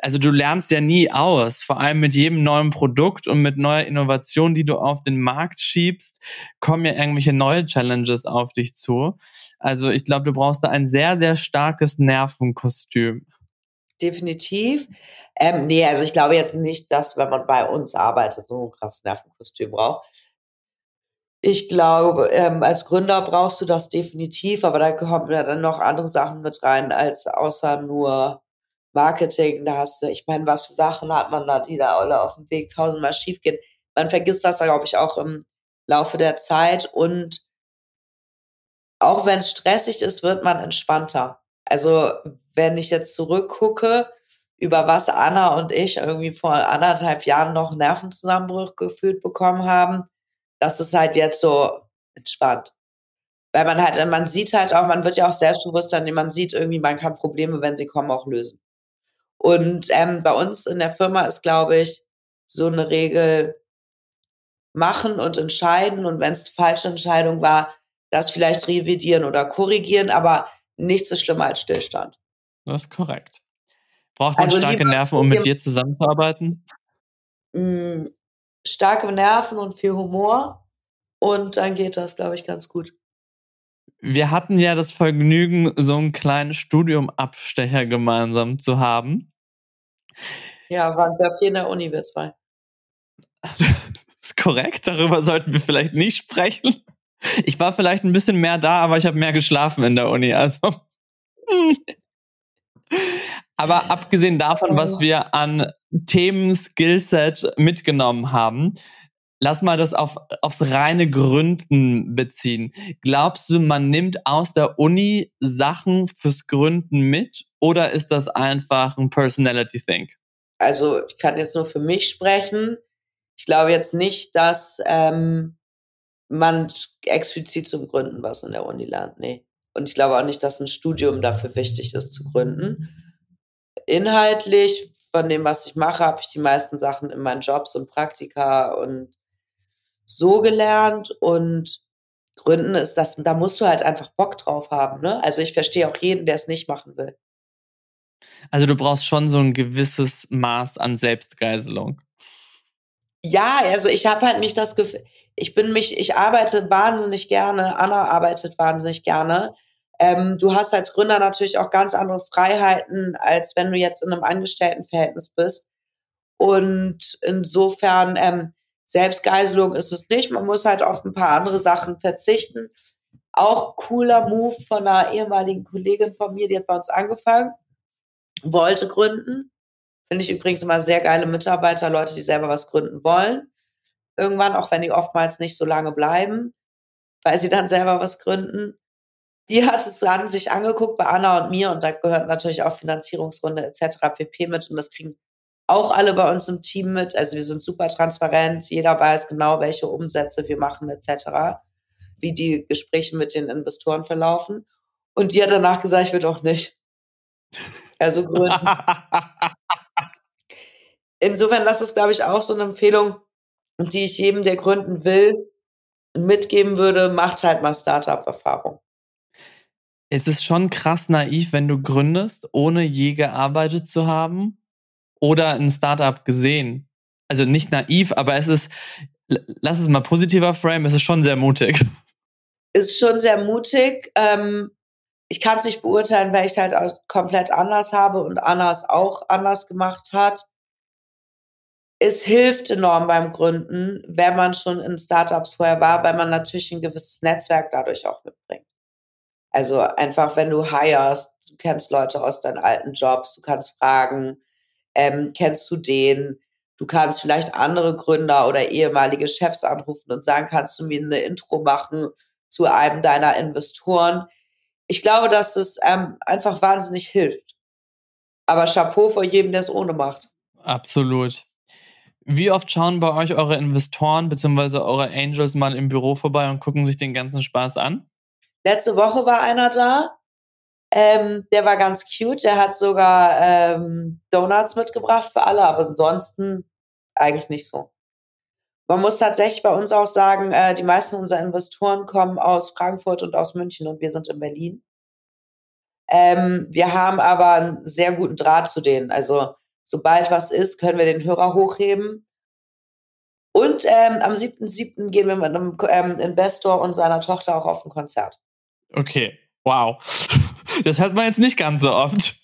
also du lernst ja nie aus, vor allem mit jedem neuen Produkt und mit neuer Innovation, die du auf den Markt schiebst, kommen ja irgendwelche neue Challenges auf dich zu. Also ich glaube, du brauchst da ein sehr, sehr starkes Nervenkostüm. Definitiv. Ähm, nee, also ich glaube jetzt nicht, dass wenn man bei uns arbeitet, so ein krasses Nervenkostüm braucht. Ich glaube, ähm, als Gründer brauchst du das definitiv, aber da kommen ja dann noch andere Sachen mit rein, als außer nur Marketing. Da hast du, ich meine, was für Sachen hat man da, die da alle auf dem Weg tausendmal schief gehen. Man vergisst das, glaube ich, auch im Laufe der Zeit und auch wenn es stressig ist, wird man entspannter. Also, wenn ich jetzt zurückgucke, über was Anna und ich irgendwie vor anderthalb Jahren noch Nervenzusammenbruch gefühlt bekommen haben, das ist halt jetzt so entspannt. Weil man halt, man sieht halt auch, man wird ja auch selbstbewusster, indem man sieht irgendwie, man kann Probleme, wenn sie kommen, auch lösen. Und ähm, bei uns in der Firma ist, glaube ich, so eine Regel machen und entscheiden. Und wenn es falsche Entscheidung war, das vielleicht revidieren oder korrigieren, aber nichts ist schlimmer als Stillstand. Das ist korrekt. Braucht man also starke Nerven, um mit dir zusammenzuarbeiten? Mh, starke Nerven und viel Humor. Und dann geht das, glaube ich, ganz gut. Wir hatten ja das Vergnügen, so einen kleinen Studiumabstecher gemeinsam zu haben. Ja, waren sehr viel in der Uni, wir zwei. Das [laughs] ist korrekt, darüber sollten wir vielleicht nicht sprechen. Ich war vielleicht ein bisschen mehr da, aber ich habe mehr geschlafen in der Uni. Also. [laughs] Aber abgesehen davon, was wir an Themen, Skillset mitgenommen haben, lass mal das auf, aufs reine Gründen beziehen. Glaubst du, man nimmt aus der Uni Sachen fürs Gründen mit oder ist das einfach ein Personality Thing? Also ich kann jetzt nur für mich sprechen. Ich glaube jetzt nicht, dass ähm, man explizit zum Gründen was in der Uni lernt. Nee. Und ich glaube auch nicht, dass ein Studium dafür wichtig ist zu gründen. Inhaltlich von dem, was ich mache, habe ich die meisten Sachen in meinen Jobs und Praktika und so gelernt und Gründen ist das, da musst du halt einfach Bock drauf haben. Ne? Also ich verstehe auch jeden, der es nicht machen will. Also du brauchst schon so ein gewisses Maß an Selbstgeiselung. Ja, also ich habe halt nicht das Gefühl, ich bin mich, ich arbeite wahnsinnig gerne, Anna arbeitet wahnsinnig gerne. Ähm, du hast als Gründer natürlich auch ganz andere Freiheiten, als wenn du jetzt in einem Angestelltenverhältnis bist. Und insofern ähm, Selbstgeiselung ist es nicht. Man muss halt auf ein paar andere Sachen verzichten. Auch cooler Move von einer ehemaligen Kollegin von mir, die hat bei uns angefangen, wollte gründen. Finde ich übrigens immer sehr geile Mitarbeiter, Leute, die selber was gründen wollen. Irgendwann, auch wenn die oftmals nicht so lange bleiben, weil sie dann selber was gründen. Die hat es dann sich angeguckt bei Anna und mir und da gehört natürlich auch Finanzierungsrunde etc. pp mit und das kriegen auch alle bei uns im Team mit. Also wir sind super transparent, jeder weiß genau, welche Umsätze wir machen etc., wie die Gespräche mit den Investoren verlaufen. Und die hat danach gesagt, ich will doch nicht. Also gründen. [laughs] Insofern, das ist, glaube ich, auch so eine Empfehlung, die ich jedem, der gründen will, mitgeben würde, macht halt mal Startup-Erfahrung. Es ist schon krass naiv, wenn du gründest, ohne je gearbeitet zu haben oder ein Startup gesehen. Also nicht naiv, aber es ist, lass es mal positiver frame, es ist schon sehr mutig. Ist schon sehr mutig. Ähm, ich kann es nicht beurteilen, weil ich es halt auch komplett anders habe und Anna auch anders gemacht hat. Es hilft enorm beim Gründen, wenn man schon in Startups vorher war, weil man natürlich ein gewisses Netzwerk dadurch auch mitbringt. Also einfach, wenn du hirest, du kennst Leute aus deinen alten Jobs, du kannst fragen, ähm, kennst du den? Du kannst vielleicht andere Gründer oder ehemalige Chefs anrufen und sagen, kannst du mir eine Intro machen zu einem deiner Investoren? Ich glaube, dass es ähm, einfach wahnsinnig hilft. Aber Chapeau vor jedem, der es ohne macht. Absolut. Wie oft schauen bei euch eure Investoren bzw. eure Angels mal im Büro vorbei und gucken sich den ganzen Spaß an? Letzte Woche war einer da. Ähm, der war ganz cute. Der hat sogar ähm, Donuts mitgebracht für alle, aber ansonsten eigentlich nicht so. Man muss tatsächlich bei uns auch sagen, äh, die meisten unserer Investoren kommen aus Frankfurt und aus München und wir sind in Berlin. Ähm, wir haben aber einen sehr guten Draht zu denen. Also sobald was ist, können wir den Hörer hochheben. Und ähm, am 7.7. gehen wir mit einem ähm, Investor und seiner Tochter auch auf ein Konzert. Okay, wow. Das hört man jetzt nicht ganz so oft.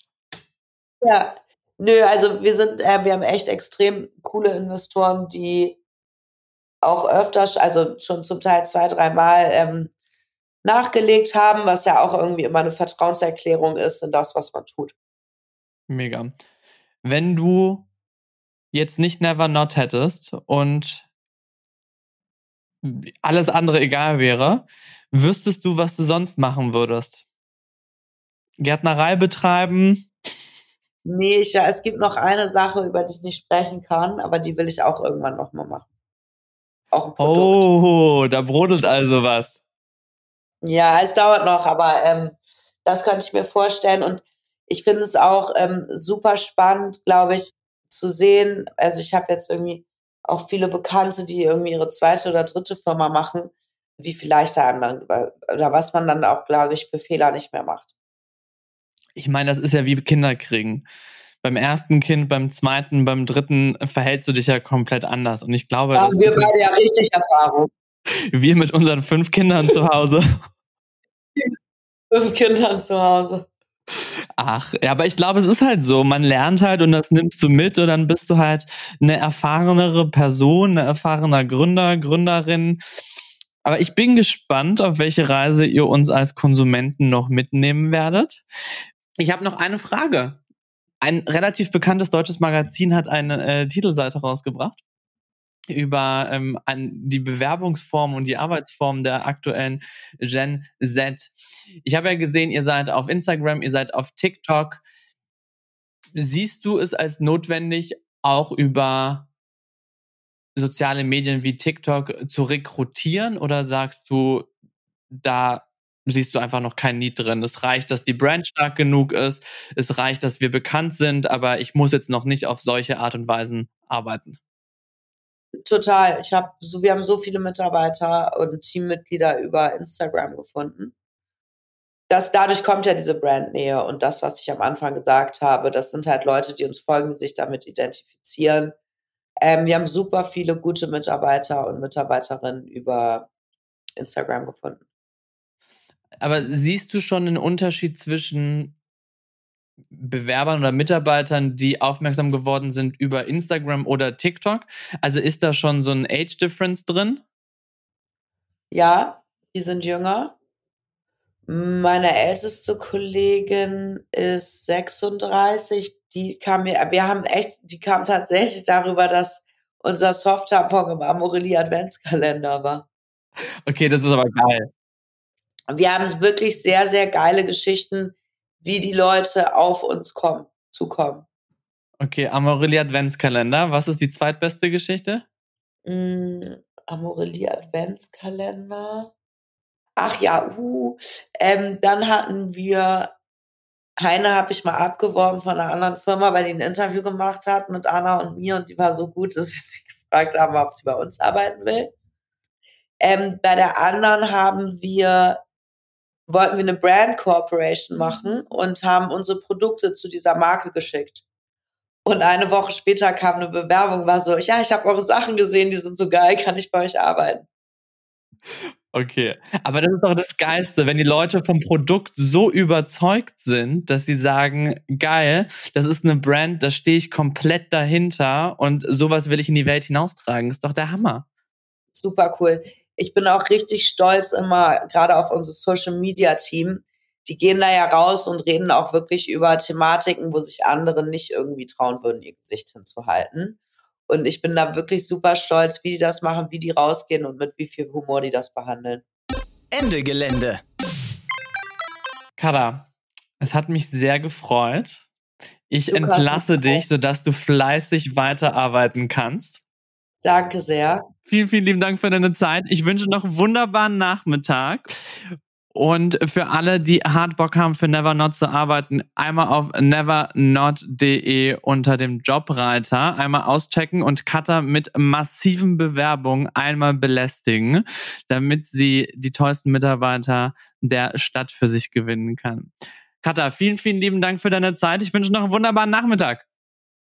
Ja, nö, also wir sind, äh, wir haben echt extrem coole Investoren, die auch öfter, also schon zum Teil zwei, dreimal ähm, nachgelegt haben, was ja auch irgendwie immer eine Vertrauenserklärung ist in das, was man tut. Mega. Wenn du jetzt nicht Never Not hättest und alles andere egal wäre, wüsstest du, was du sonst machen würdest? Gärtnerei betreiben? Nee, ich, ja, es gibt noch eine Sache, über die ich nicht sprechen kann, aber die will ich auch irgendwann nochmal machen. Auch ein Produkt. Oh, da brodelt also was. Ja, es dauert noch, aber ähm, das könnte ich mir vorstellen. Und ich finde es auch ähm, super spannend, glaube ich, zu sehen. Also ich habe jetzt irgendwie auch viele Bekannte, die irgendwie ihre zweite oder dritte Firma machen wie vielleicht einem dann, oder was man dann auch, glaube ich, für Fehler nicht mehr macht. Ich meine, das ist ja wie Kinder kriegen. Beim ersten Kind, beim zweiten, beim dritten verhältst du dich ja komplett anders. Und ich glaube, haben wir beide ja richtig Erfahrung. Wir mit unseren fünf Kindern zu Hause. [laughs] fünf Kindern zu Hause. Ach, ja, aber ich glaube, es ist halt so. Man lernt halt und das nimmst du mit und dann bist du halt eine erfahrenere Person, eine erfahrener Gründer, Gründerin. Aber ich bin gespannt, auf welche Reise ihr uns als Konsumenten noch mitnehmen werdet. Ich habe noch eine Frage. Ein relativ bekanntes deutsches Magazin hat eine äh, Titelseite rausgebracht über ähm, an die Bewerbungsform und die Arbeitsform der aktuellen Gen Z. Ich habe ja gesehen, ihr seid auf Instagram, ihr seid auf TikTok. Siehst du es als notwendig, auch über soziale Medien wie TikTok zu rekrutieren oder sagst du, da siehst du einfach noch kein Need drin. Es reicht, dass die Brand stark genug ist. Es reicht, dass wir bekannt sind, aber ich muss jetzt noch nicht auf solche Art und Weisen arbeiten. Total. Ich habe so, wir haben so viele Mitarbeiter und Teammitglieder über Instagram gefunden. Das, dadurch kommt ja diese Brandnähe und das, was ich am Anfang gesagt habe, das sind halt Leute, die uns folgen, die sich damit identifizieren ähm, wir haben super viele gute Mitarbeiter und Mitarbeiterinnen über Instagram gefunden. Aber siehst du schon einen Unterschied zwischen Bewerbern oder Mitarbeitern, die aufmerksam geworden sind über Instagram oder TikTok? Also ist da schon so ein Age Difference drin? Ja, die sind jünger. Meine älteste Kollegin ist 36, die kam mir, wir haben echt, die kam tatsächlich darüber, dass unser Soft-Tampon im Amorelie Adventskalender war. Okay, das ist aber geil. Wir haben wirklich sehr, sehr geile Geschichten, wie die Leute auf uns kommen, zukommen. Okay, Amorelie Adventskalender. Was ist die zweitbeste Geschichte? Mm, Amorelie Adventskalender. Ach ja, uh, ähm, dann hatten wir Heine habe ich mal abgeworben von einer anderen Firma, weil die ein Interview gemacht hat mit Anna und mir und die war so gut, dass wir sie [laughs] gefragt haben, ob sie bei uns arbeiten will. Ähm, bei der anderen haben wir, wollten wir eine Brand Corporation machen und haben unsere Produkte zu dieser Marke geschickt. Und eine Woche später kam eine Bewerbung, war so, ja, ich habe eure Sachen gesehen, die sind so geil, kann ich bei euch arbeiten? Okay, aber das ist doch das Geilste, wenn die Leute vom Produkt so überzeugt sind, dass sie sagen, geil, das ist eine Brand, da stehe ich komplett dahinter und sowas will ich in die Welt hinaustragen. Ist doch der Hammer. Super cool. Ich bin auch richtig stolz immer gerade auf unser Social Media Team. Die gehen da ja raus und reden auch wirklich über Thematiken, wo sich andere nicht irgendwie trauen würden, ihr Gesicht hinzuhalten. Und ich bin da wirklich super stolz, wie die das machen, wie die rausgehen und mit wie viel Humor die das behandeln. Ende Gelände. Kada, es hat mich sehr gefreut. Ich Lukas, entlasse dich, sodass du fleißig weiterarbeiten kannst. Danke sehr. Vielen, vielen lieben Dank für deine Zeit. Ich wünsche noch einen wunderbaren Nachmittag. Und für alle, die hart Bock haben, für Never Not zu arbeiten, einmal auf nevernot.de unter dem Jobreiter einmal auschecken und Cutter mit massiven Bewerbungen einmal belästigen, damit sie die tollsten Mitarbeiter der Stadt für sich gewinnen kann. Cutter, vielen, vielen lieben Dank für deine Zeit. Ich wünsche noch einen wunderbaren Nachmittag.